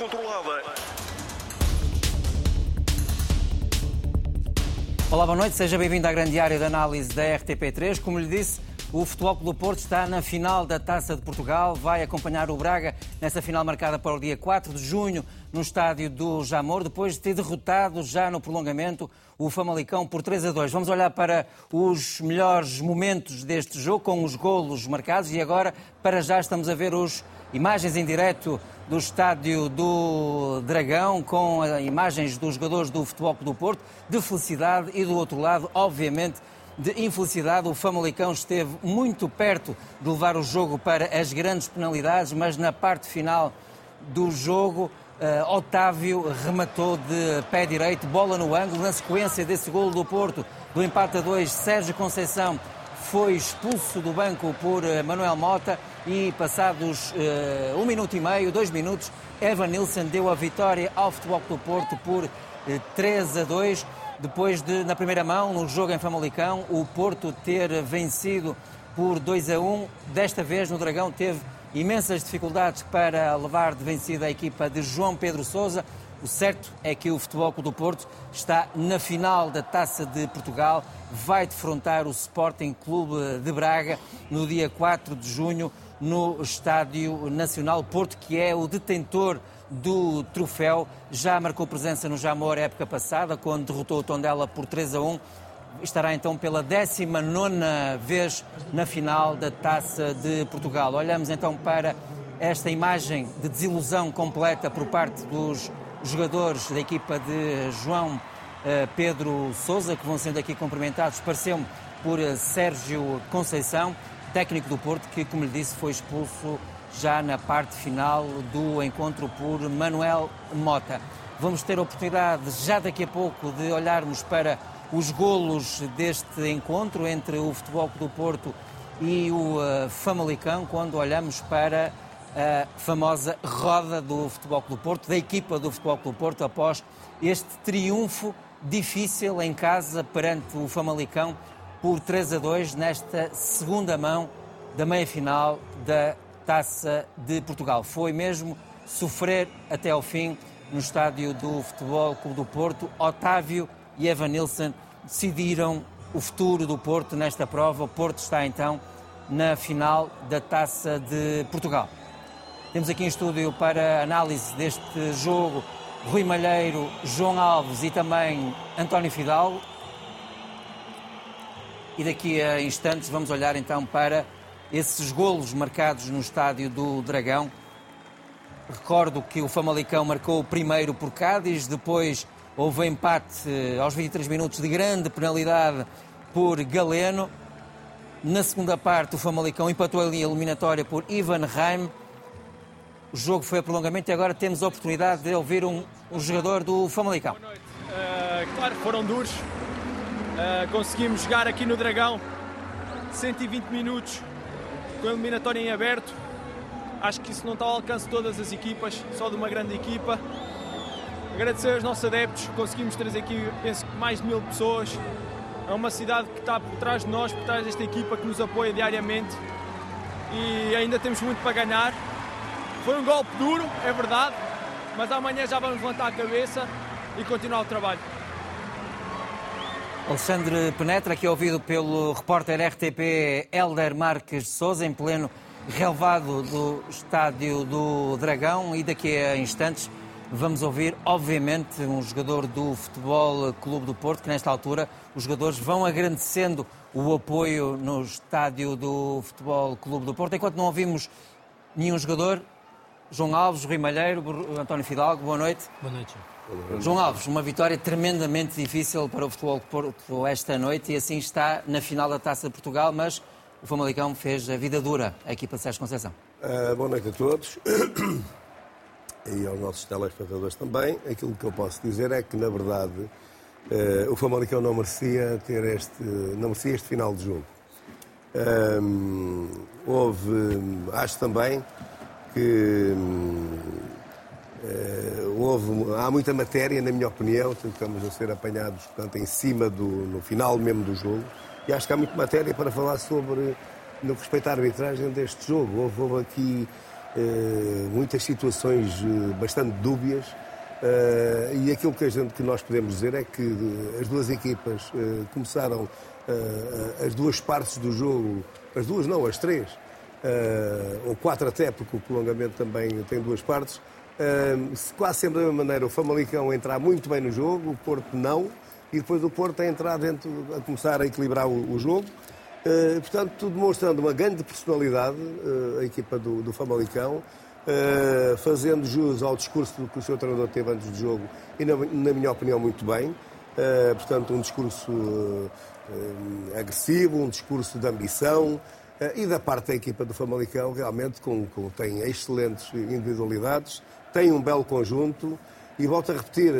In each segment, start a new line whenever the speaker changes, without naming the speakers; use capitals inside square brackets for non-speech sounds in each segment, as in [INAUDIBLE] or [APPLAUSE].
controlada.
Olá, boa noite, seja bem-vindo à grande área de análise da RTP3. Como lhe disse, o Futebol Clube Porto está na final da Taça de Portugal, vai acompanhar o Braga nessa final marcada para o dia 4 de junho no estádio do Jamor, depois de ter derrotado já no prolongamento o Famalicão por 3 a 2. Vamos olhar para os melhores momentos deste jogo com os golos marcados e agora, para já, estamos a ver as imagens em direto do estádio do Dragão com imagens dos jogadores do Futebol do Porto, de felicidade e do outro lado, obviamente, de infelicidade. O Famalicão esteve muito perto de levar o jogo para as grandes penalidades, mas na parte final do jogo Uh, Otávio rematou de pé direito, bola no ângulo. Na sequência desse golo do Porto, do empate a 2, Sérgio Conceição foi expulso do banco por uh, Manuel Mota e passados uh, um minuto e meio, dois minutos, Evan Nilsson deu a vitória ao Futebol do Porto por 3 a 2. Depois de, na primeira mão, no jogo em Famalicão, o Porto ter vencido por 2 a 1. Desta vez, no Dragão, teve imensas dificuldades para levar de vencida a equipa de João Pedro Sousa. O certo é que o Futebol Clube do Porto está na final da Taça de Portugal, vai defrontar o Sporting Clube de Braga no dia 4 de junho no Estádio Nacional Porto, que é o detentor do troféu. Já marcou presença no Jamor época passada, quando derrotou o Tondela por 3 a 1 estará então pela 19 vez na final da Taça de Portugal. Olhamos então para esta imagem de desilusão completa por parte dos jogadores da equipa de João eh, Pedro Souza, que vão sendo aqui cumprimentados, pareceu-me por eh, Sérgio Conceição, técnico do Porto, que, como lhe disse, foi expulso já na parte final do encontro por Manuel Mota. Vamos ter a oportunidade, já daqui a pouco, de olharmos para os golos deste encontro entre o Futebol do Porto e o uh, Famalicão, quando olhamos para a famosa roda do Futebol Clube Porto, da equipa do Futebol Clube Porto, após este triunfo difícil em casa perante o Famalicão por 3 a 2 nesta segunda mão da meia-final da Taça de Portugal. Foi mesmo sofrer até ao fim no estádio do Futebol Clube do Porto. Otávio e Evan Nilsson decidiram o futuro do Porto nesta prova. O Porto está então na final da Taça de Portugal. Temos aqui em estúdio para análise deste jogo Rui Malheiro, João Alves e também António Fidalgo. E daqui a instantes vamos olhar então para esses golos marcados no estádio do Dragão. Recordo que o Famalicão marcou o primeiro por Cádiz, depois houve empate aos 23 minutos de grande penalidade por Galeno. Na segunda parte, o Famalicão empatou a eliminatória por Ivan Reim. O jogo foi a prolongamento e agora temos a oportunidade de ouvir um, um jogador do Famalicão.
Boa noite. Uh, claro, foram duros. Uh, conseguimos jogar aqui no Dragão 120 minutos com a eliminatória em aberto. Acho que isso não está ao alcance de todas as equipas, só de uma grande equipa. Agradecer aos nossos adeptos, conseguimos trazer aqui, penso que mais de mil pessoas. É uma cidade que está por trás de nós, por trás desta equipa que nos apoia diariamente e ainda temos muito para ganhar. Foi um golpe duro, é verdade, mas amanhã já vamos levantar a cabeça e continuar o trabalho.
Alexandre Penetra, aqui ouvido pelo repórter RTP Helder Marques de Souza, em pleno relevado do estádio do Dragão. E daqui a instantes vamos ouvir, obviamente, um jogador do Futebol Clube do Porto, que nesta altura os jogadores vão agradecendo o apoio no estádio do Futebol Clube do Porto. Enquanto não ouvimos nenhum jogador, João Alves, Rui Malheiro, António Fidalgo, boa noite.
Boa noite.
João Alves, uma vitória tremendamente difícil para o futebol Porto esta noite e assim está na final da Taça de Portugal, mas o Famalicão fez a vida dura a equipa de Sérgio Conceição.
Uh, boa noite a todos e aos nossos telespectadores também. Aquilo que eu posso dizer é que, na verdade, uh, o Famalicão não merecia ter este, não merecia este final de jogo. Um, houve, acho também que Uh, houve, há muita matéria, na minha opinião, estamos a ser apanhados portanto, em cima do no final mesmo do jogo, e acho que há muita matéria para falar sobre no que respeita à arbitragem deste jogo. Houve, houve aqui muitas situações bastante dúbias. e aquilo que, a gente, que nós podemos dizer é que as duas equipas começaram as duas partes do jogo, as duas não, as três, ou quatro até, porque o prolongamento também tem duas partes, quase sempre da mesma maneira, o Famalicão entrar muito bem no jogo, o Porto não, e depois o Porto a entrar dentro, a começar a equilibrar o, jogo. Uh, portanto, demonstrando uma grande personalidade, a equipa do, do Famalicão, fazendo jus ao discurso que o seu treinador teve antes do jogo e, na, na minha opinião, muito bem. portanto, um discurso agressivo, um discurso de ambição e da parte da equipa do Famalicão, realmente com, com, tem excelentes individualidades, tem um belo conjunto e volto a repetir.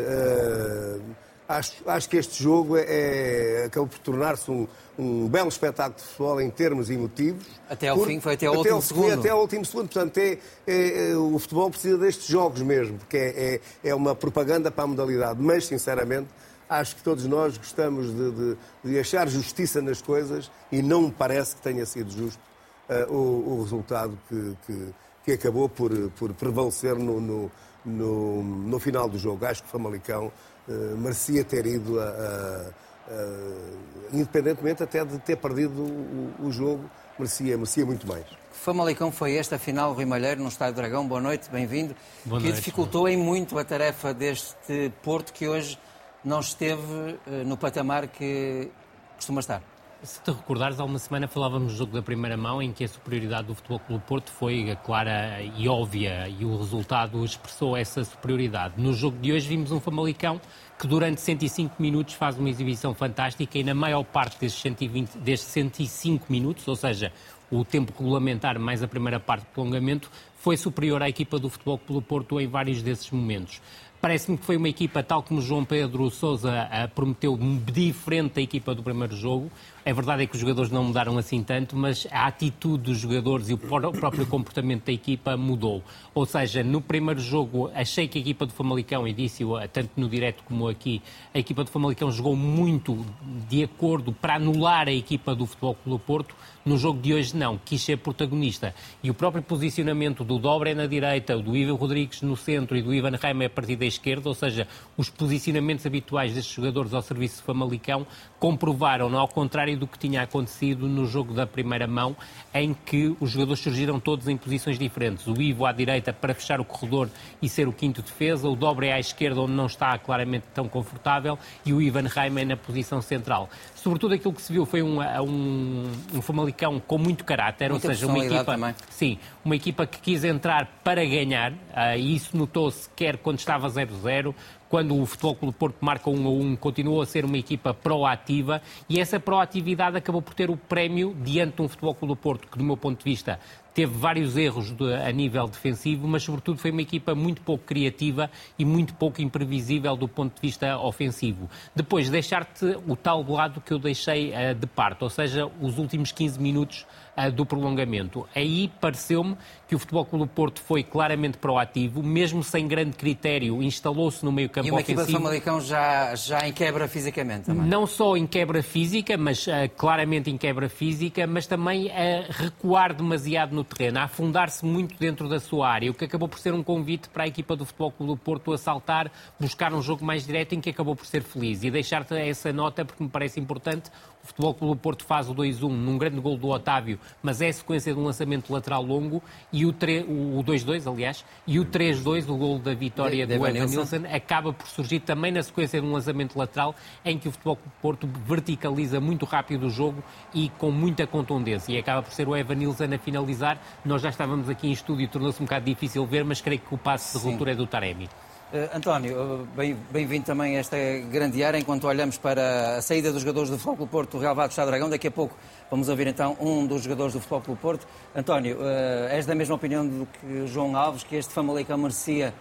Acho, acho, que este jogo é, é acabou por tornar-se um, um, belo espetáculo de futebol em termos emotivos.
Até ao por, fim, foi até ao último segundo.
Até ao último segundo. Portanto, é, é, é, o futebol precisa destes jogos mesmo, porque é, é, é, uma propaganda para a modalidade. Mas, sinceramente, acho que todos nós gostamos de, de, de achar justiça nas coisas e não me parece que tenha sido justo uh, o, o, resultado que, que, que, acabou por, por prevalecer no, no, no, no final do jogo. Acho que o Famalicão uh, merecia ter ido, a, a, a, independentemente até de ter perdido o, o, jogo, merecia, merecia muito mais.
Famalicão foi esta final, Rui Malheiro, no Estádio Dragão. Boa noite, bem-vindo. Que dificultou em muito a tarefa deste Porto que hoje não esteve uh, no patamar que costuma estar.
Se te recordares, há uma semana falávamos do jogo da primeira mão em que a superioridade do Futebol Clube Porto foi clara e óbvia e o resultado expressou essa superioridade. No jogo de hoje vimos um Famalicão que durante 105 minutos faz uma exibição fantástica e na maior parte desses, 120, desses 105 minutos, ou seja, o tempo regulamentar mais a primeira parte do prolongamento, foi superior à equipa do Futebol Clube Porto em vários desses momentos. Parece-me que foi uma equipa, tal como João Pedro Sousa prometeu, diferente da equipa do primeiro jogo. É verdade é que os jogadores não mudaram assim tanto, mas a atitude dos jogadores e o próprio comportamento da equipa mudou. Ou seja, no primeiro jogo achei que a equipa do Famalicão, e disse-o tanto no direto como aqui, a equipa do Famalicão jogou muito de acordo para anular a equipa do Futebol Clube Porto. No jogo de hoje não, quis ser protagonista. E o próprio posicionamento do Dobre na direita, do Ivan Rodrigues no centro e do Ivan Reimer a partir da esquerda, ou seja, os posicionamentos habituais destes jogadores ao serviço do Famalicão, comprovaram, ao contrário do que tinha acontecido no jogo da primeira mão, em que os jogadores surgiram todos em posições diferentes. O Ivo à direita para fechar o corredor e ser o quinto defesa, o Dobre à esquerda, onde não está claramente tão confortável, e o Ivan Reimer na posição central. Sobretudo aquilo que se viu foi um, um, um Famalicão com muito caráter,
Muita
ou seja, uma equipa,
também.
sim, uma equipa que quis entrar para ganhar, uh, e isso notou-se quer quando estava 0-0, quando o Futebol Clube Porto marca 1 a 1, continuou a ser uma equipa proativa e essa proatividade acabou por ter o prémio diante de um Futebol Clube Porto que, do meu ponto de vista, teve vários erros de, a nível defensivo, mas sobretudo foi uma equipa muito pouco criativa e muito pouco imprevisível do ponto de vista ofensivo. Depois, deixar-te o tal lado que eu deixei uh, de parte, ou seja, os últimos 15 minutos do prolongamento. Aí pareceu-me que o Futebol Clube do Porto foi claramente proativo, mesmo sem grande critério, instalou-se no meio campo
ofensivo.
E uma
ofensivo. equipa Famalicão já, já em quebra fisicamente também?
Não só em quebra física, mas uh, claramente em quebra física, mas também a recuar demasiado no terreno, a afundar-se muito dentro da sua área, o que acabou por ser um convite para a equipa do Futebol Clube do Porto a saltar, buscar um jogo mais direto em que acabou por ser feliz. E deixar-te essa nota porque me parece importante, Futebol Clube do Porto faz o 2-1 num grande gol do Otávio, mas é a sequência de um lançamento lateral longo e o 2-2, aliás, e o 3-2, o gol da vitória de, do Evan Nilsson, acaba por surgir também na sequência de um lançamento lateral em que o Futebol Clube do Porto verticaliza muito rápido o jogo e com muita contundência. E acaba por ser o Evan Nilsson a finalizar. Nós já estávamos aqui em estúdio, tornou-se um bocado difícil ver, mas creio que o passe de ruptura é do Taremi.
Uh, António, bem-vindo bem também a esta grande área, enquanto olhamos para a saída dos jogadores do Futebol Clube Porto, do Real Vado Estado Dragão. Daqui a pouco vamos ouvir então um dos jogadores do Futebol Clube Porto. António, uh, és da mesma opinião do que João Alves, que este Famalicão merecia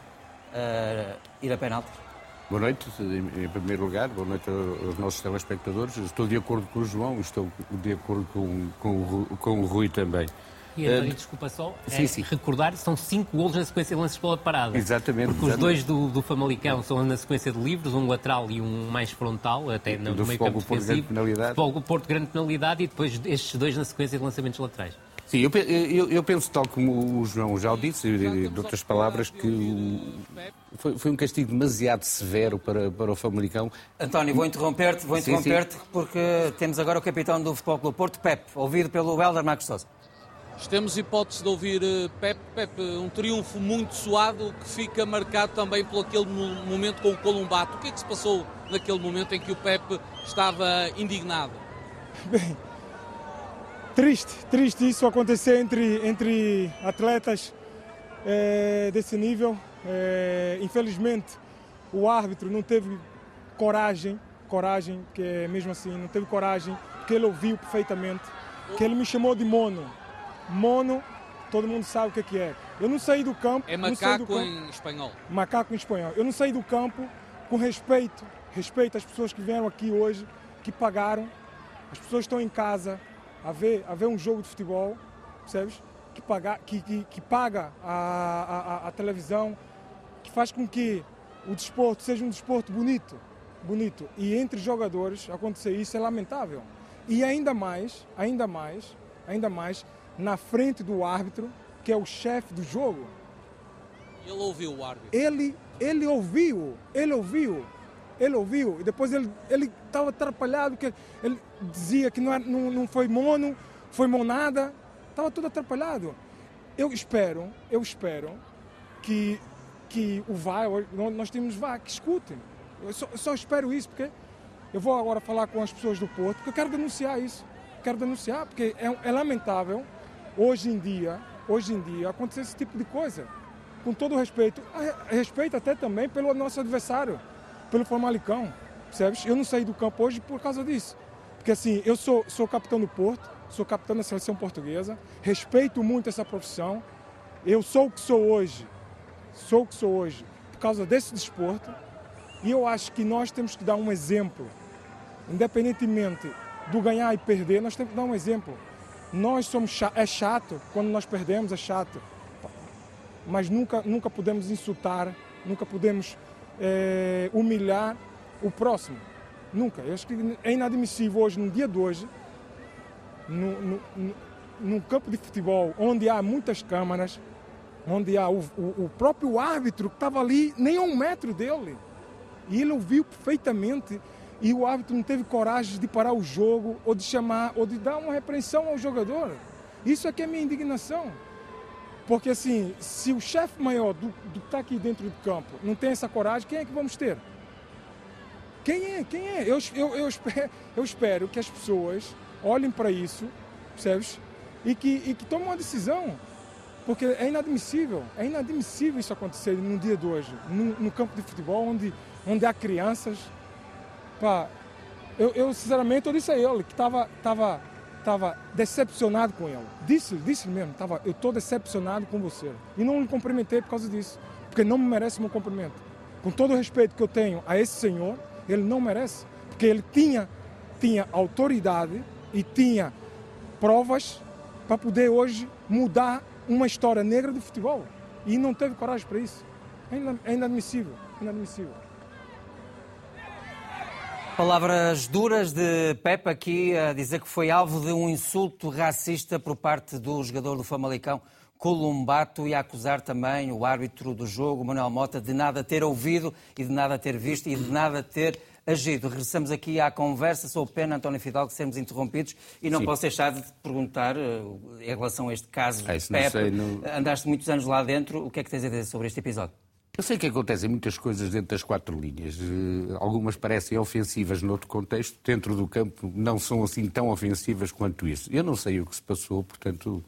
ir a penaltis?
Boa noite, em primeiro lugar, boa noite aos nossos telespectadores. Estou de acordo com o João, estou de acordo com, com, com o Rui também.
E António, uh, desculpa só, sim, é, sim. recordar, são cinco golos na sequência de lances pela parada.
Exatamente.
Porque exatamente. os dois do, do Famalicão são na sequência de livros, um lateral e um mais frontal, até no, meio campo defensivo.
Grande penalidade.
Futebol Porto, grande penalidade e depois estes dois na sequência de lançamentos laterais.
Sim, eu, eu, eu, penso, tal como o João já o disse, de outras palavras, que foi, foi, um castigo demasiado severo para, para o Famalicão.
António, vou interromper-te vou interromper porque temos agora o capitão do Futebol Clube Porto, Pep, ouvido pelo Helder Marcos Sousa.
Temos hipótese de ouvir eh, Pep, Pep, um triunfo muito suado que fica marcado também por aquele momento com o Columbato. O que é que se passou naquele momento em que o Pep estava indignado? [LAUGHS]
Bem, triste, triste isso acontecer entre, entre atletas é, desse nível. É, infelizmente, o árbitro não teve coragem, coragem, que é mesmo assim, não teve coragem, que ele ouviu perfeitamente, que ele me chamou de mono. Mono, todo mundo sabe o que é. Que é. Eu não saí do campo.
É macaco campo, em espanhol.
Macaco em espanhol. Eu não saí do campo com respeito, respeito às pessoas que vieram aqui hoje, que pagaram. As pessoas estão em casa, a ver, a ver um jogo de futebol, percebes? Que paga, que, que, que paga a, a, a, televisão, que faz com que o desporto seja um desporto bonito, bonito. E entre jogadores acontecer isso é lamentável. E ainda mais, ainda mais, ainda mais na frente do árbitro, que é o chefe do jogo.
Ele ouviu o árbitro.
Ele, ele ouviu, ele ouviu ele ouviu e depois ele ele estava atrapalhado que ele dizia que não, era, não, não foi mono, foi monada, estava tudo atrapalhado. Eu espero, eu espero que que o VAR, nós temos VAR, que escutem. Eu só, eu só espero isso porque eu vou agora falar com as pessoas do Porto, porque eu quero denunciar isso. Quero denunciar porque é, é lamentável hoje em dia, hoje em dia acontecer esse tipo de coisa. Com todo o respeito, respeito até também pelo nosso adversário pelo Famalicão, percebes? Eu não saí do campo hoje por causa disso. Porque assim, eu sou, sou capitão do Porto, sou capitão da seleção portuguesa, respeito muito essa profissão. Eu sou o que sou hoje, sou o que sou hoje por causa desse desporto. E eu acho que nós temos que dar um exemplo, independentemente do ganhar e perder, nós temos que dar um exemplo. Nós somos chato, é chato quando nós perdemos, é chato, mas nunca nunca podemos insultar, nunca podemos é, humilhar o próximo. Nunca. Eu acho que é inadmissível hoje, no dia de hoje, no, no, no, num campo de futebol onde há muitas câmaras, onde há o, o, o próprio árbitro que estava ali nem a um metro dele. E ele ouviu perfeitamente e o árbitro não teve coragem de parar o jogo ou de chamar ou de dar uma repreensão ao jogador. Isso é que é minha indignação. Porque assim, se o chefe maior do, do que está aqui dentro do campo não tem essa coragem, quem é que vamos ter? Quem é? Quem é? Eu, eu, eu, espero, [LAUGHS] eu espero que as pessoas olhem para isso, percebes? E que, e que tomem uma decisão. Porque é inadmissível, é inadmissível isso acontecer no dia de hoje, no, no campo de futebol, onde, onde há crianças. Eu, eu, sinceramente, eu disse a ele que estava tava, estava decepcionado com ele. Disse, disse mesmo, tava, eu estou decepcionado com você. E não lhe cumprimentei por causa disso, porque não me merece meu cumprimento. Com todo o respeito que eu tenho a esse senhor, ele não merece, porque ele tinha, tinha autoridade e tinha provas para poder hoje mudar uma história negra do futebol. E não teve coragem para isso. É inadmissível, inadmissível.
Palavras duras de Pepe aqui a dizer que foi alvo de um insulto racista por parte do jogador do Famalicão, Columbato, e a acusar também o árbitro do jogo, Manuel Mota, de nada ter ouvido e de nada ter visto e de nada ter agido. Regressamos aqui à conversa. Sou pena, António Fidalgo, sermos interrompidos e não Sim. posso deixar de te perguntar, eh, em relação a este caso, é, Pepe, sei, não... andaste muitos anos lá dentro, o que é que tens a dizer sobre este episódio?
Eu sei que acontecem muitas coisas dentro das quatro linhas. Eh, algumas parecem ofensivas noutro contexto, dentro do campo não são assim tão ofensivas quanto isso. Eu não sei o que se passou, portanto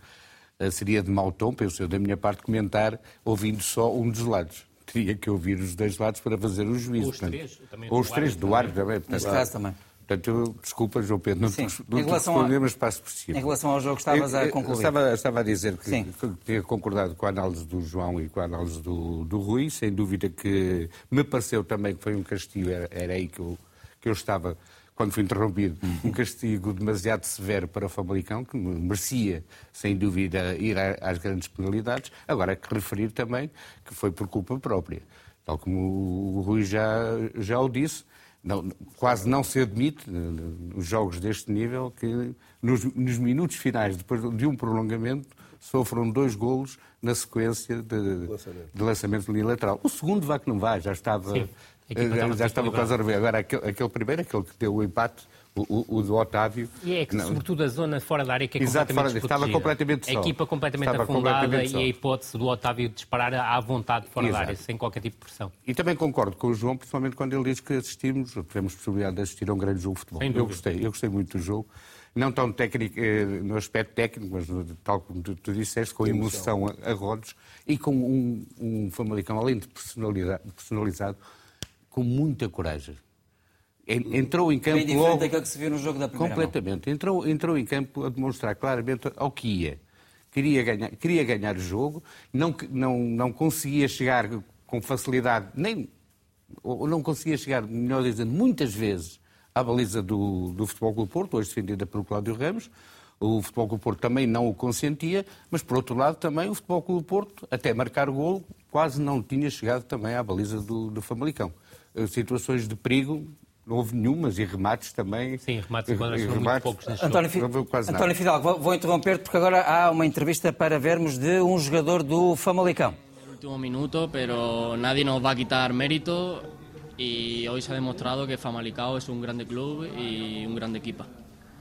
eh, seria de mau tom, penso eu, da minha parte, comentar ouvindo só um dos lados. Teria que ouvir os dois lados para fazer o juízo. Ou os
portanto, três.
Ou os três, do árbitro também.
Nesse caso também.
Portanto, eu, desculpa, João Pedro, não Sim. não responder, mas passo por cima.
Em relação ao jogo, estavas a concluir.
Estava, estava a dizer que, tinha concordado com a análise do João e com a análise do, do Rui. Sem dúvida que me pareceu também que foi um castigo, era, era aí que eu, que eu estava quando fui interrompido, um castigo demasiado severo para o Famalicão, que merecia, sem dúvida, ir às grandes penalidades. Agora, é que referir também que foi por culpa própria. Tal como o Rui já, já o disse, não, quase não se admite, nos jogos deste nível, que nos, nos minutos finais, depois de um prolongamento, sofram dois golos na sequência de, lançamento. de lançamento unilateral. O segundo vai que não vai, já estava, eh, já, já estava quase a rever. Agora, aquele, aquele primeiro, aquele que deu o empate, o, o, o, do Otávio.
E é que, não, sobretudo, a zona fora da área que é Exato, completamente
fora, Estava completamente só.
A equipa completamente estava afundada completamente e a hipótese do Otávio disparar à vontade fora Exato. da área, sem qualquer tipo de pressão.
E também concordo com o João, principalmente quando ele diz que assistimos, tivemos possibilidade de assistir a um grande jogo de futebol. Eu gostei, eu gostei muito do jogo. Não tão técnico, eh, no aspecto técnico, mas tal como tu, tu disseste, com emoção a, a rodos e com um, um Famalicão, além de personalizado, com muita coragem entrou em campo Bem
diferente logo, daquilo que se viu no jogo da primeira
Completamente. Entrou, entrou em campo a demonstrar claramente ao que ia. Queria ganhar, queria ganhar o jogo, não, não, não conseguia chegar com facilidade, nem ou não conseguia chegar, melhor dizendo, muitas vezes à baliza do, do Futebol Clube Porto, hoje defendida pelo Cláudio Ramos. O Futebol Clube Porto também não o consentia, mas por outro lado também o Futebol Clube Porto, até marcar o gol, quase não tinha chegado também à baliza do, do Famalicão. Eh, situações de perigo não houve nenhumas e remates também.
Sim, remates agora são muito poucos neste
António, Fi... António Fidalgo, vou, vou interromper-te porque agora há uma entrevista para vermos de um jogador do Famalicão.
último minuto, pero nadie nos va a quitar mérito y hoy se ha demostrado que Famalicão es un grande clube y un grande equipa.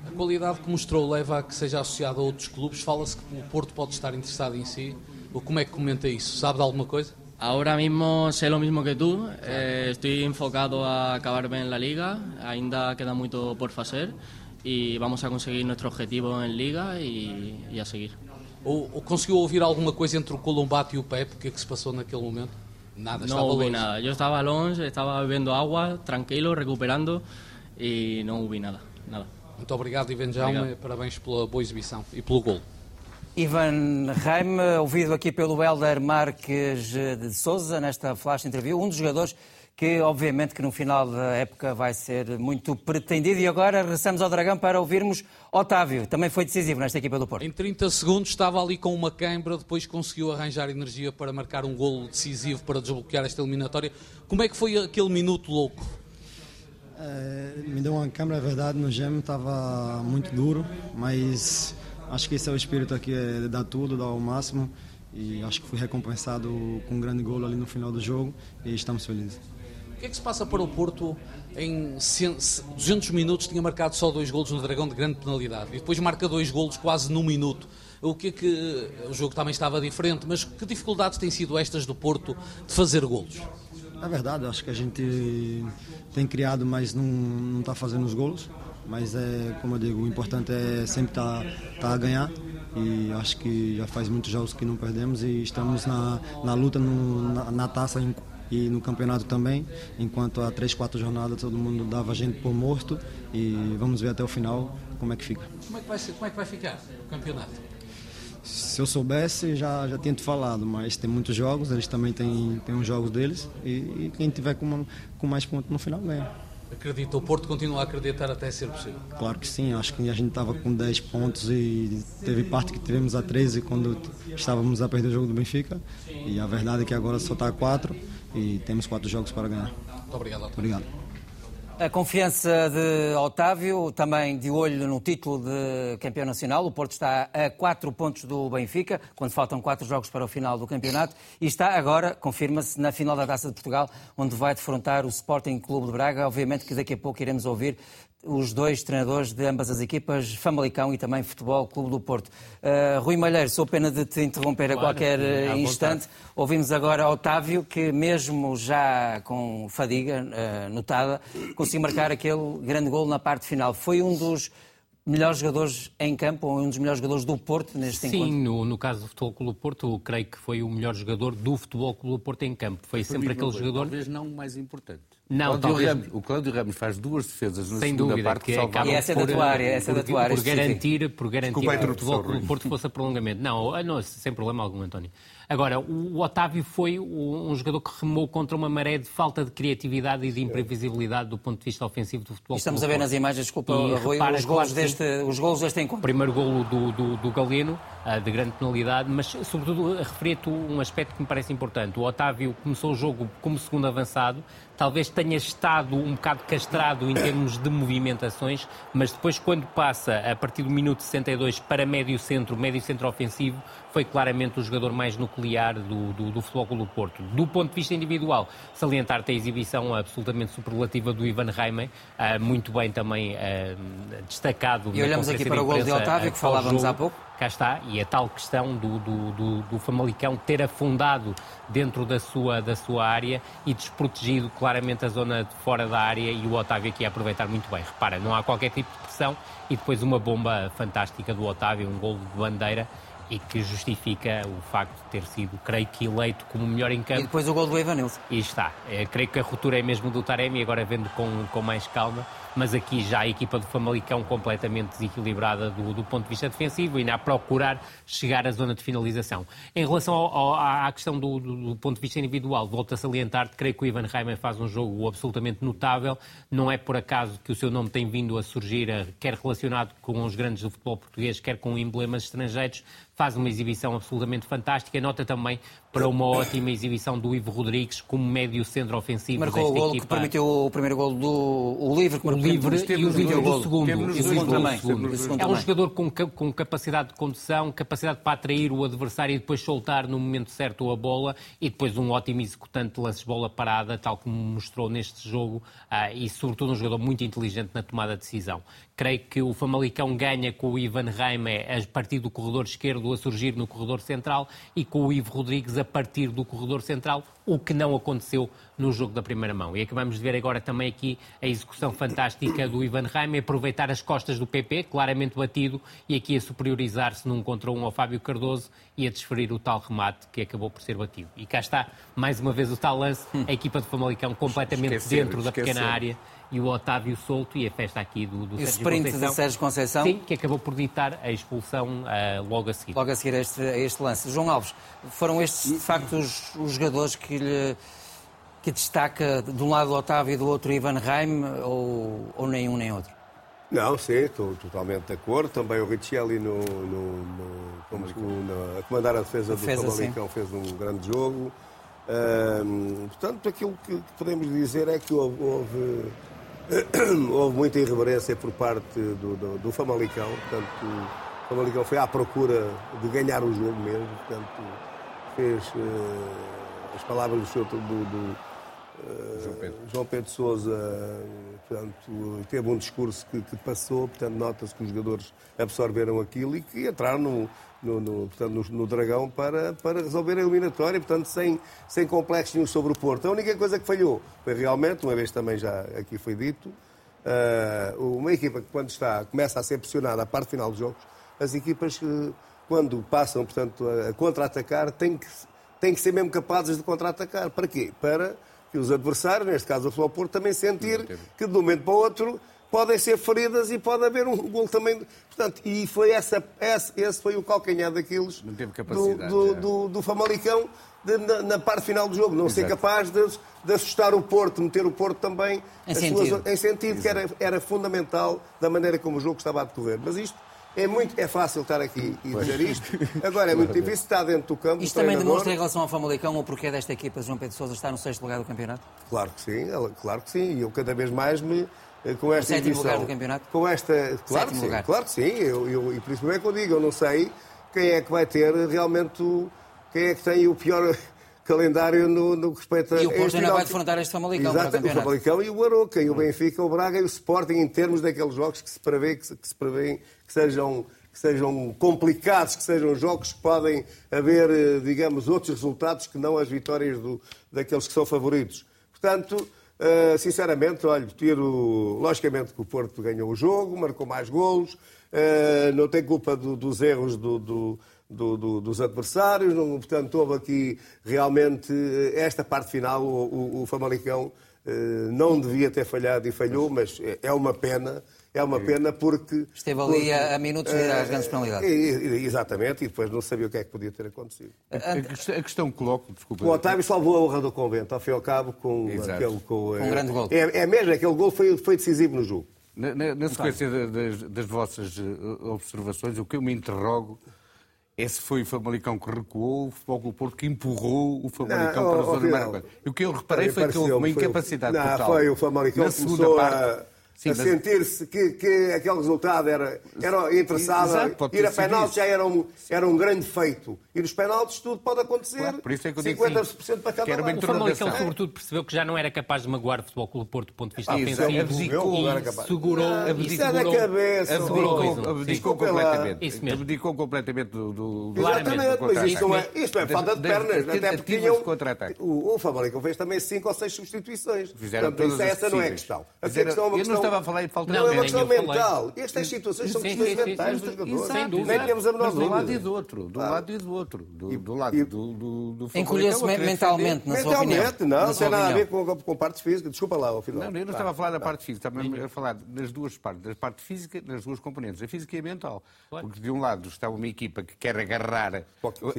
A qualidade que mostrou leva a que seja associado a outros clubes. Fala-se que o Porto pode estar interessado em si. Como é que comenta isso? Sabe de alguma coisa?
Ahora mismo sé lo mismo que tú, eh, estoy enfocado a acabar bien la liga, ainda queda mucho por hacer y vamos a conseguir nuestro objetivo en liga y, y a seguir.
Ou, ou conseguiu ouvir alguma coisa entre o Colombato e o Pep? O que é que se passou naquele momento?
Nada, no ouvi nada. Yo estaba longe, estaba bebiendo agua, tranquilo, recuperando e não ouvi nada. nada.
Muito obrigado, Ivan Jaume. Parabéns pela boa exibição e pelo gol.
Ivan Reim, ouvido aqui pelo Helder Marques de Souza nesta flash interview, um dos jogadores que obviamente que no final da época vai ser muito pretendido. E agora regressamos ao Dragão para ouvirmos Otávio, também foi decisivo nesta equipa do Porto.
Em 30 segundos estava ali com uma queimbra, depois conseguiu arranjar energia para marcar um golo decisivo para desbloquear esta eliminatória. Como é que foi aquele minuto louco?
É, me deu uma câmera, é verdade, no gêmeo estava muito duro, mas Acho que esse é o espírito aqui, é dar tudo, dar o máximo. E acho que fui recompensado com um grande gol ali no final do jogo e estamos felizes.
O que é que se passa para o Porto em 200 minutos tinha marcado só dois golos no Dragão de grande penalidade e depois marca dois golos quase num minuto. O que é que o jogo também estava diferente, mas que dificuldades têm sido estas do Porto de fazer golos?
É verdade, acho que a gente tem criado, mas não, não está fazendo os golos. Mas é, como eu digo, o importante é sempre estar tá, tá a ganhar e acho que já faz muitos jogos que não perdemos e estamos na, na luta no, na, na, taça e no campeonato também, enquanto há três, quatro jornadas todo mundo dava a gente por morto e vamos ver até o final como é que fica.
Como é que vai, ser, como é que vai ficar o campeonato?
Se eu soubesse, já, já tinha te falado, mas tem muitos jogos, eles também têm, têm os jogos deles e, e quem tiver com, uma, com mais pontos no final ganha.
Acredita, o Porto continua a acreditar até ser possível?
Claro que sim, acho que a gente estava com 10 pontos e teve parte que tivemos a 13 quando estávamos a perder o jogo do Benfica. E a verdade é que agora só está a 4 e temos 4 jogos para ganhar.
Muito obrigado.
Obrigado.
A confiança de Otávio, também de olho no título de campeão nacional. O Porto está a quatro pontos do Benfica, quando faltam quatro jogos para o final do campeonato. E está agora, confirma-se, na final da Taça de Portugal, onde vai defrontar o Sporting Clube de Braga. Obviamente que daqui a pouco iremos ouvir os dois treinadores de ambas as equipas, Famalicão e também Futebol Clube do Porto. Uh, Rui Malheiro, sou pena de te interromper claro, a qualquer uh, instante. Vontade. Ouvimos agora Otávio, que mesmo já com fadiga uh, notada, conseguiu marcar aquele grande gol na parte final. Foi um dos melhores jogadores em campo, ou um dos melhores jogadores do Porto neste
Sim,
encontro?
Sim, no, no, caso do Futebol Clube do Porto, creio que foi o melhor jogador do Futebol Clube do Porto em campo. Foi sempre aquele jogador...
Talvez não o mais importante.
Não,
Cláudio talvez... Ramos, o Cláudio Ramos faz duas defesas na
Sem
segunda
dúvida,
parte
que acaba
E essa é da tua área, essa é da tua área.
Por garantir, por garantir
que
o Futebol do Porto fosse a prolongamento. Não, ah, não, sem problema algum, António. Agora, o Otávio foi um jogador que remou contra uma maré de falta de criatividade e de imprevisibilidade do ponto de vista ofensivo do futebol.
estamos a ver nas imagens, desculpa, Rui, os golos, deste, os golos deste encontro.
O primeiro golo do, do, do Galeno, ah, de grande penalidade, mas sobretudo referia-te um aspecto que me parece importante. O Otávio começou o jogo como segundo avançado, talvez tenha estado um bocado castrado em termos de movimentações, mas depois, quando passa a partir do minuto 62 para médio-centro, médio-centro ofensivo, foi claramente o jogador mais nuclear do, do, do Futebol Clube do Porto. Do ponto de vista individual, salientar-te a exibição absolutamente superlativa do Ivan Reimer, uh, muito bem também uh, destacado.
E olhamos aqui para o gol de Otávio, que falávamos há pouco
cá está, e a tal questão do, do, do, do, Famalicão ter afundado dentro da sua, da sua área e desprotegido claramente a zona de fora da área e o Otávio aqui a aproveitar muito bem. Repara, não há qualquer tipo de pressão e depois uma bomba fantástica do Otávio, um gol de bandeira e que justifica o facto de ter sido, creio que, eleito como melhor em campo.
E depois o gol do Evanilson.
E está. É, creio que a ruptura é mesmo do Taremi, agora vendo com, com mais calma mas aqui já a equipa do Famalicão completamente desequilibrada do, do ponto de vista defensivo e a procurar chegar à zona de finalização. Em relação ao, ao, à questão do, do, do, ponto de vista individual, volto a salientar, creio que o Ivan Reimer faz um jogo absolutamente notável, não é por acaso que o seu nome tem vindo a surgir, eh, quer relacionado com os grandes do futebol português, quer com emblemas estrangeiros, faz uma exibição absolutamente fantástica. Nota também para uma ótima exibição do Ivo Rodrigues como médio centro ofensivo
Marcou o gol
equipa.
que permitiu o primeiro gol do o livre,
o livre e o vídeo do segundo. É um jogador com, com capacidade de condução, capacidade para atrair o adversário e depois soltar no momento certo a bola e depois um ótimo executante de lances bola parada, tal como mostrou neste jogo, ah, e sobretudo um jogador muito inteligente na tomada de decisão. Creio que o Famalicão ganha com o Ivan Reime a partir do corredor esquerdo a surgir no corredor central e com o Ivo Rodrigues a partir do corredor central, o que não aconteceu no jogo da primeira mão. E acabamos de ver agora também aqui a execução fantástica do Ivan Reime, aproveitar as costas do PP, claramente batido, e aqui a superiorizar-se num contra um ao Fábio Cardoso e a desferir o tal remate que acabou por ser batido. E cá está, mais uma vez, o tal lance, a equipa de Famalicão completamente dentro da pequena área e o Otávio solto e a festa aqui do, do
e Sérgio sprint Conceição. de Sérgio Conceição.
Sim, que acabou por ditar a expulsão uh, logo a seguir.
Logo a seguir a este, a este lance. João Alves, foram estes de facto os, os jogadores que lhe que destaca de um lado o Otávio e do outro Ivan Reim ou, ou nenhum nem outro?
Não, sim, estou totalmente de acordo. Também o Richelli no, no, no, no, a comandar a defesa, defesa do Famalicão fez um grande jogo. portanto, aquilo que podemos dizer é que houve, houve [COUGHS] houve muita irreverência por parte do, do, do, Famalicão. Portanto, o Famalicão foi à procura de ganhar o jogo mesmo. Portanto, fez uh, as palavras do, seu, do, do uh, João, Pedro. João Pedro Souza portanto, teve um discurso que, que passou. Portanto, nota-se que os jogadores absorveram aquilo e que entraram no, no, no, portanto, no, no, Dragão para, para resolver a eliminatória, portanto, sem, sem complexos nenhum sobre o Porto. A única coisa que falhou foi realmente, uma vez também já aqui foi dito, uh, uma equipa que quando está, começa a ser pressionada à parte final dos jogos, as equipas que, quando passam, portanto, a contra-atacar, têm que, têm que ser mesmo capazes de contra-atacar. Para quê? Para que os adversários, neste caso o Futebol Porto, também sentir que de um momento para o outro podem ser feridas e pode haver um gol também. Portanto, e foi essa, esse, esse foi o calcanhar daqueles do, do, do, do, Famalicão de, na, na, parte final do jogo. Não Exato. ser capaz de, de, assustar o Porto, meter o Porto também
em sentido,
suas, em sentido que era, era fundamental da maneira como o jogo estava a decorrer. Mas isto é, muito, é fácil estar aqui e pois. dizer isto. Agora é muito difícil estar dentro do campo.
Isto também demonstra em relação ao Famalicão o porquê desta equipa, João Pedro Sousa, estar no sexto lugar do campeonato?
Claro que sim, claro que sim. E eu cada vez mais me eh, com esta
sétimo edição, lugar do campeonato?
Com esta, claro sétimo que sim, lugar. claro que sim. Eu, eu, e por isso é que eu digo, eu não sei quem é que vai ter realmente, o, quem é que tem o pior calendário no, no que respeita
a. E o Porto ainda vai defrontar este Famalicão
Exato, o, o Famalicão e o Aroca, e o Benfica, o Braga e o Sporting, em termos daqueles jogos que se prevê que, que se prevê que sejam que sejam complicados, que sejam jogos que podem haver, eh, digamos, outros resultados que não as vitórias do, daqueles que são favoritos. Portanto, Uh, sinceramente, olha, tiro. Logicamente que o Porto ganhou o jogo, marcou mais golos, uh, não tem culpa do, dos erros do, do, do, dos adversários, não, portanto, houve aqui realmente esta parte final, o, o, o Famalicão não devia ter falhado e falhou, mas é uma pena é uma pena porque.
Esteve ali porque, a, a minutos de ir às grandes penalidades.
Exatamente, e depois não sabia o que é que podia ter acontecido.
A, a questão que coloco, desculpa.
O Otávio salvou a honra do convento, ao fim e ao cabo, com
Exato.
aquele.
Com, um é, grande gol.
É, é mesmo, aquele gol foi, foi decisivo no jogo.
Na, na, na sequência das, das, vossas eh, observações, o que eu me interrogo é se foi o Famalicão que recuou, o Futebol do Porto que empurrou o Famalicão não, para a zona oh, oh, O que eu reparei foi que houve uma incapacidade
não,
total.
Foi o Famalicão que começou parte, a Sim, a mas... sentir-se que, que aquele resultado era, era interessado. Exato, ir a penaltis já era um, era um grande feito. E nos penaltis tudo pode acontecer. Claro,
por isso é que eu digo 50%
para cada lado.
O Famalicão, sobretudo, percebeu que já não era capaz de magoar o Futebol Clube Porto do ponto de vista ah, ofensivo. Abdicou, e segurou...
Ah, isso é da cabeça.
Abdicou completamente. Isso mesmo. Abdicou completamente do... do
Exatamente, mas isto, é, isto é falta de pernas. Até porque tinham, o, o Famalicão fez também 5 ou 6 substituições.
Fizeram todas essa
não é a questão. A questão é uma questão
estava a falar em falta
Não, é uma questão mental. Estas situações são questões mentais dos jogadores. Nem temos a menor
dúvida. Do lado e do outro. Do lado e do outro. Do lado do, do
Encolheu-se mentalmente, na sua opinião.
Mentalmente, não. Não tem nada a ver com, com parte física. Desculpa lá, ao final.
Não, eu não estava a falar da parte física. Estava a falar das duas partes. Da parte física, das duas componentes. A física e a mental. Porque de um lado está uma equipa que quer agarrar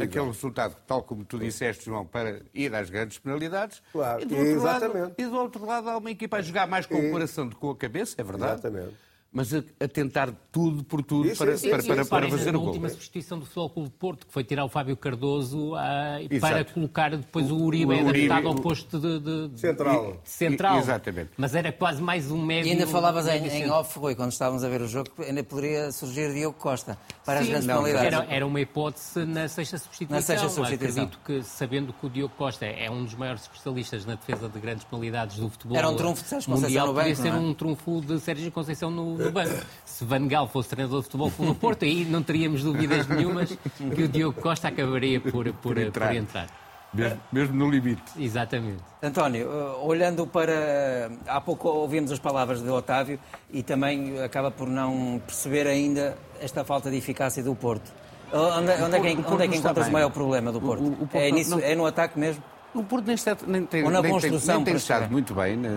aquele resultado, tal como tu disseste, João, para ir às grandes penalidades.
Claro,
e do outro, lado, e do outro lado há uma equipa a jogar mais com o coração do que com a cabeça, é verdade.
Exatamente
mas a, a, tentar tudo por tudo isso, para, isso, para, para, para, fazer o gol.
A última substituição do Futebol Clube de Porto, que foi tirar o Fábio Cardoso uh, para colocar depois o Uribe, o, adaptado ao posto de, de
central.
De, central.
Exatamente.
Mas era quase mais um médio.
E ainda falavas em, em off, Rui, quando estávamos a ver o jogo, ainda poderia surgir Diogo Costa para Sim, as grandes não, penalidades.
Era, era, uma hipótese na sexta substituição. Na sexta substituição. Acredito que, sabendo que o Diogo Costa é um dos maiores especialistas na defesa de grandes penalidades do futebol
era um trunfo de Sérgio Conceição mundial, no
banco,
podia
ser é? um trunfo de Sérgio Conceição no, no banco se Van Gaal fosse treinador de futebol no Porto, aí não teríamos dúvidas nenhumas que o Diogo Costa acabaria por, por, por entrar. Por entrar.
Mesmo, mesmo, no limite.
Exatamente.
António, eh, olhando para. Há pouco ouvimos as palavras de Otávio e também acaba por não perceber ainda esta falta de eficácia do Porto. Onde, onde é que, onde é que encontras o maior problema do Porto? O, o Porto é, nisso, não, é no ataque mesmo?
O Porto nem, está, nem tem, Ou na nem construção, tem, nem tem estado muito bem na,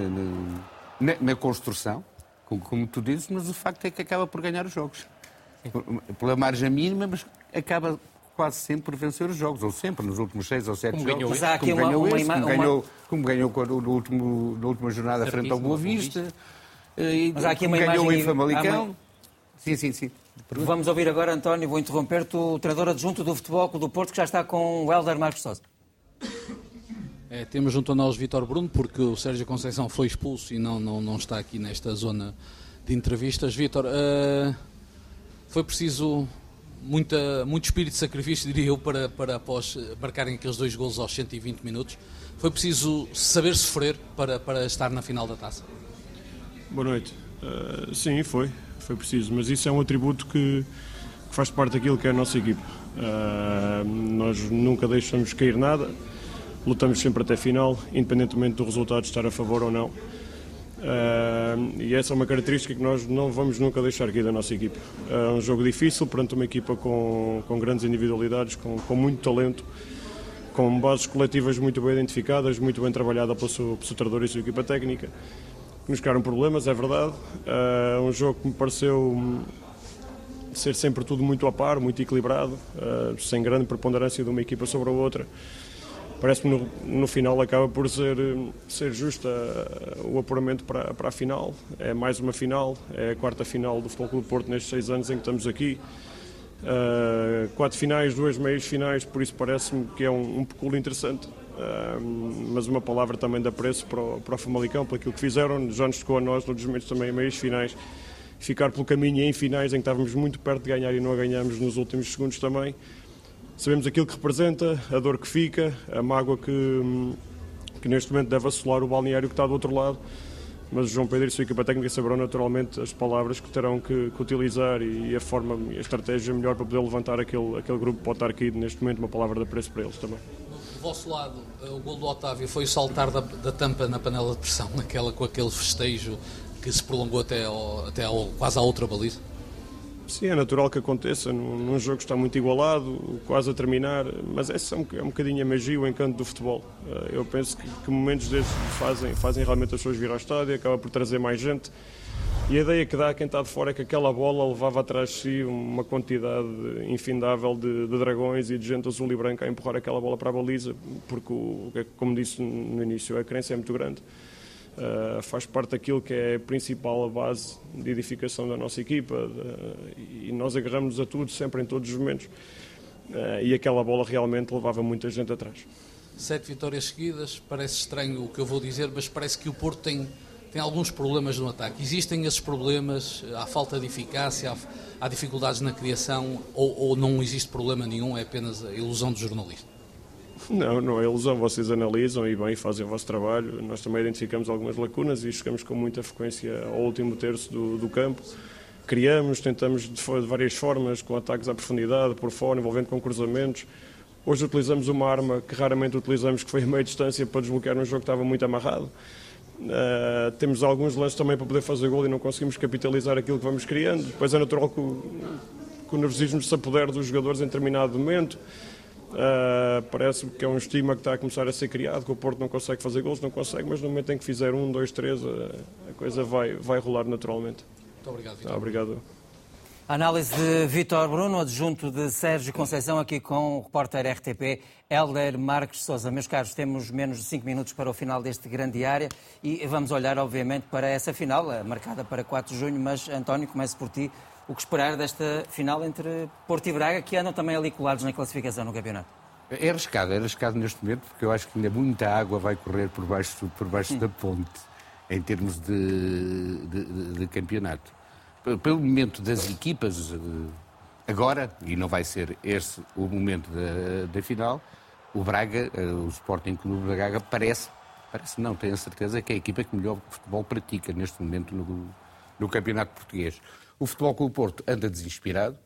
na, na construção como tu dizes, mas o facto é que acaba por ganhar os jogos. Pela margem mínima, mas acaba quase sempre por vencer os jogos, ou sempre, nos últimos seis ou sete como jogos.
Mas há aqui como uma, ganhou uma,
como, ganhou, como ganhou no último, na última jornada frente ao Boa Vista, e, mas há aqui uma ganhou imagem... em Famalicão.
Sim, sim, sim. Vamos ouvir agora, António, vou interromper-te, o treinador adjunto do Futebol do Porto, que já está com o Helder Marcos Sousa.
É, temos junto a nós Vitor Bruno, porque o Sérgio Conceição foi expulso e não, não, não está aqui nesta zona de entrevistas. Vitor, uh, foi preciso muita, muito espírito de sacrifício, diria eu, para, para após marcarem aqueles dois gols aos 120 minutos. Foi preciso saber sofrer para, para estar na final da taça?
Boa noite. Uh, sim, foi. Foi preciso, mas isso é um atributo que, que faz parte daquilo que é a nossa equipe. Uh, nós nunca deixamos cair nada lutamos sempre até final, independentemente do resultado estar a favor ou não. Uh, e essa é uma característica que nós não vamos nunca deixar aqui da nossa equipa. É um jogo difícil perante uma equipa com, com grandes individualidades, com, com muito talento, com bases coletivas muito bem identificadas, muito bem trabalhada pelo seu, pelo seu treinador e sua equipa técnica. Nos criaram problemas, é verdade. É um jogo que me pareceu ser sempre tudo muito a par, muito equilibrado, uh, sem grande preponderância de uma equipa sobre a outra parece-me no, no, final acaba por ser, ser justo o apuramento para, para a final. É mais uma final, é a quarta final do Futebol Clube Porto nestes seis anos em que estamos aqui. Uh, quatro finais, duas meias finais, por isso parece-me que é um, um peculiar interessante. Uh, mas uma palavra também de apreço para o, para o Famalicão, por aquilo que fizeram, já nos tocou a nós, nos momentos também meias finais, ficar pelo caminho em finais em que estávamos muito perto de ganhar e não a ganhamos nos últimos segundos também. Sabemos aquilo que representa, a dor que fica, a mágoa que, que neste momento deve assolar o balneário que está do outro lado. Mas o João Pedro e a sua equipa técnica saberão naturalmente as palavras que terão que, que utilizar e a forma e a estratégia melhor para poder levantar aquele, aquele grupo pode estar aqui neste momento, uma palavra de apreço para eles também.
Vosso lado, o gol do Otávio foi o saltar da, da tampa na panela de pressão, [LAUGHS] naquela, com aquele festejo que se prolongou até, ao, até ao, quase à outra baliza?
Sim, é natural que aconteça num, num, jogo que está muito igualado, quase a terminar, mas essa é um, é um bocadinho a magia, o encanto do futebol. Uh, eu penso que, que momentos desses fazem, fazem realmente as pessoas vir ao estádio, acaba por trazer mais gente. E a ideia que dá a quem está de fora é que aquela bola levava atrás de si uma quantidade infindável de, de, dragões e de gente azul e branca a empurrar aquela bola para a baliza, porque, o, como disse no início, a crença é muito grande. Uh, faz parte daquilo que é a principal base de edificação da nossa equipa e nós agarramos a tudo sempre em todos os momentos uh, e aquela bola realmente levava muita gente atrás.
Sete vitórias seguidas, parece estranho o que eu vou dizer, mas parece que o Porto tem tem alguns problemas no ataque. Existem esses problemas? Há falta de eficácia? Há, há dificuldades na criação? Ou, ou, não existe problema nenhum? É apenas a ilusão do jornalista?
Não, não é ilusão. Vocês analisam e bem fazem o vosso trabalho. Nós também identificamos algumas lacunas e chegamos com muita frequência ao último terço do, do campo. Criamos, tentamos de, de várias formas, com ataques à profundidade, por fora, envolvendo com cruzamentos. Hoje utilizamos uma arma que raramente utilizamos, que foi a meia distância, para desbloquear um jogo que estava muito amarrado. Uh, temos alguns lances também para poder fazer gol e não conseguimos capitalizar aquilo que vamos criando. Depois é natural que o, que o nervosismo se apodere dos jogadores em determinado momento. Uh, parece que é um estigma que está a começar a ser criado, que o Porto não consegue fazer gols, não consegue, mas no momento em que fizer um, dois, três, a, a coisa vai, vai rolar naturalmente.
Muito obrigado, Vitor.
Ah, obrigado.
Análise de Vitor Bruno, adjunto de Sérgio Conceição, aqui com o repórter RTP Helder Marques Souza. Meus caros, temos menos de 5 minutos para o final deste grande área e vamos olhar, obviamente, para essa final, eh, marcada para 4 de junho. Mas, António, começo por ti. O que esperar desta final entre Porto e Braga, que andam também ali colados na classificação no campeonato?
É arriscado, é arriscado neste momento, porque eu acho que ainda muita água vai correr por baixo, por baixo da ponte, em termos de, de, de, de campeonato pelo momento das equipas, eh, agora, e não vai ser esse o momento da, da final, o Braga, eh, o Sporting Clube da Braga, parece, parece não, tenho a certeza que é a equipa que melhor futebol pratica neste momento no, no Campeonato Português. O Futebol Clube Porto anda desinspirado,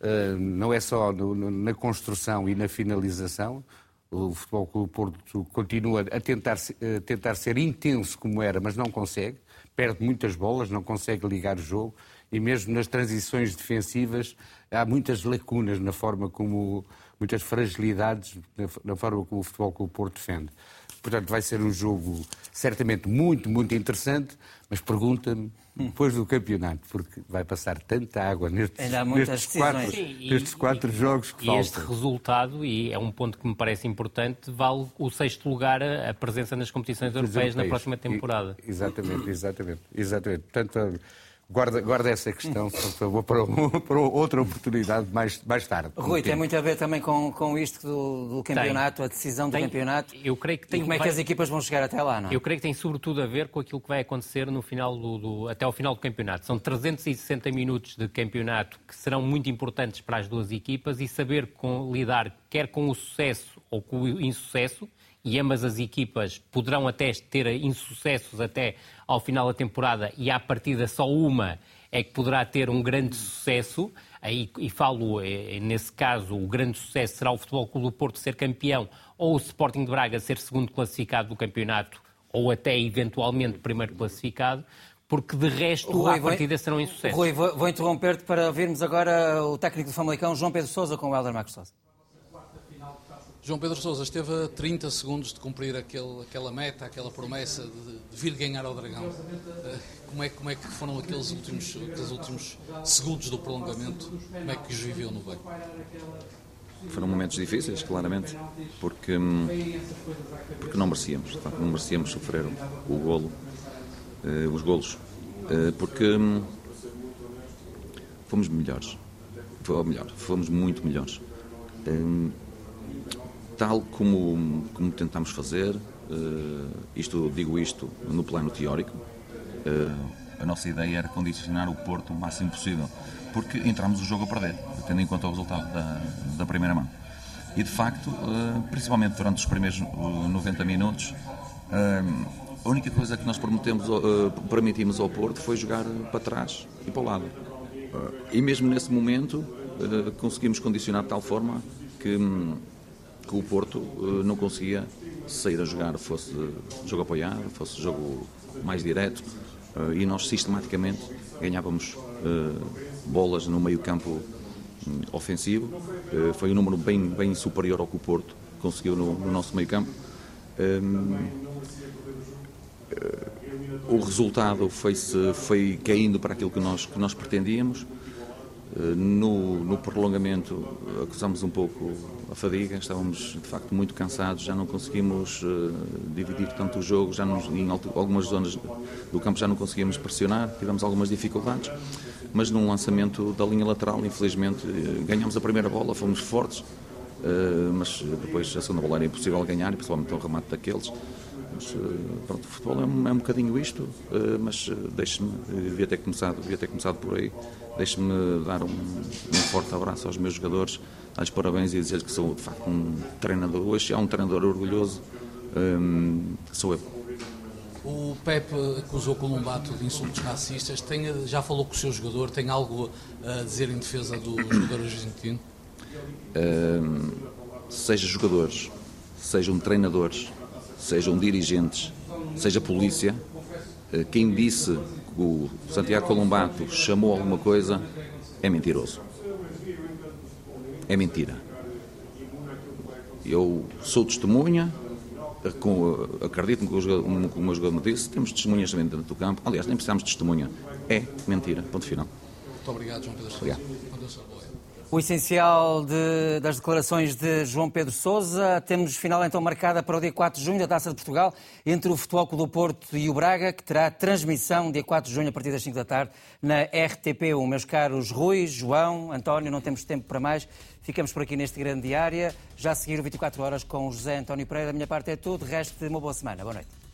eh, não é só na construção e na finalização, o Futebol Clube Porto continua a tentar, a tentar ser intenso como era, mas não consegue. Perde muitas bolas, não consegue ligar o jogo. E mesmo nas transições defensivas há muitas lacunas na forma como, muitas fragilidades na, forma como o Futebol Clube Porto defende. Portanto, vai ser um jogo certamente muito, muito interessante, mas pergunta-me depois do campeonato, porque vai passar tanta água nestes, nestes quatro, Sim, nestes quatro jogos que
e
faltam.
E este resultado, e é um ponto que me parece importante, vale o sexto lugar a presença nas competições europeias na próxima temporada.
E, exatamente, exatamente. exatamente. Portanto, Guarda, guarda essa questão, por favor, para, [LAUGHS] para, outra oportunidade mais, mais tarde.
Rui, tem muito a ver também com, com isto do, do campeonato, tem. a decisão do tem. campeonato.
Eu creio que tem.
E como é que as equipas vão chegar até lá, não?
Eu creio que tem sobretudo a ver com aquilo que vai acontecer no final do, do, até ao final do campeonato. São 360 minutos de campeonato que serão muito importantes para as duas equipas e saber com, lidar quer com o sucesso ou com o insucesso e ambas as equipas poderão até ter insucessos até ao final da temporada e à partida só uma é que poderá ter um grande sucesso, aí, e falo eh, nesse caso, o grande sucesso será o Futebol Clube do Porto ser campeão ou o Sporting de Braga ser segundo classificado do campeonato ou até eventualmente primeiro classificado, porque de resto Rui, à partida serão insucessos.
Rui, vou, vou interromper-te para ouvirmos agora o técnico do Famalicão, João Pedro Sousa, com o Helder Marcos Sousa.
João Pedro Sousa esteve a 30 segundos de cumprir aquele, aquela meta, aquela promessa de, de, vir ganhar ao Dragão. Eh, como é, como é que foram aqueles últimos, aqueles últimos segundos do prolongamento? Como é que os viveu no bem?
Foram momentos difíceis, claramente, porque, hum, porque não merecíamos, não merecíamos sofrer o golo, eh, os golos, eh, porque hum, fomos melhores, ou melhor, fomos muito melhores. Hum, tal como, como tentamos fazer, uh, isto, digo isto no plano teórico, uh, a nossa ideia era condicionar o Porto o máximo possível, porque entramos o jogo a perder, tendo em conta o resultado da, da primeira mão. E de facto, uh, principalmente durante os primeiros 90 minutos, a única coisa que nós permitimos ao Porto foi jogar para trás e para o lado. E mesmo nesse momento conseguimos condicionar de tal forma que hum, que o Porto uh, não conseguia sair a jogar, fosse jogo apoiado, fosse jogo mais direto. e nós sistematicamente ganhávamos bolas no meio campo hum, ofensivo. Foi um número bem, bem superior ao que o Porto conseguiu no, no nosso meio campo. Hum, o resultado foi, foi caindo para aquilo que nós, que nós pretendíamos. Eh, no, no, prolongamento acusamos um pouco a fadiga, estávamos de facto muito cansados, já não conseguimos uh, dividir tanto o jogo, já em algumas zonas do campo já não conseguimos pressionar, tivemos algumas dificuldades, mas num lançamento da linha lateral, infelizmente, uh, ganhamos a primeira bola, fomos fortes, uh, mas depois a segunda bola era impossível ganhar, principalmente o remate daqueles. Mas, pronto, o futebol é um, é um bocadinho isto, mas deixe-me, devia ter começado, devia ter começado por aí Deixe-me dar um, um, forte abraço aos meus jogadores, dar-lhes parabéns e dizer que sou de facto um treinador. Hoje é um treinador orgulhoso, um, sou eu.
O Pepe acusou o Columbato de insultos racistas. Tem, já falou com o seu jogador? Tem algo a dizer em defesa do jogador argentino?
Um, seja jogadores, sejam treinadores, sejam dirigentes, seja polícia, eh, quem disse o Santiago Colombato chamou alguma coisa, é mentiroso. É mentira. Eu sou testemunha, acredito no que o meu jogador me disse, temos testemunhas também dentro do campo. Aliás, nem precisamos de testemunha. É mentira. Ponto final.
Muito obrigado, João Pedro
Obrigado.
O essencial de, das declarações de João Pedro Sousa. Temos final então marcada para o dia 4 de junho da Taça de Portugal entre o Futebol Clube do Porto e o Braga, que terá transmissão dia 4 de junho a partir das 5 da tarde na RTP1. Meus caros Rui, João, António, não temos tempo para mais. Ficamos por aqui neste grande diário. Já a seguir o 24 horas com o José António Pereira. Da minha parte é tudo. Resto de uma boa semana. Boa noite.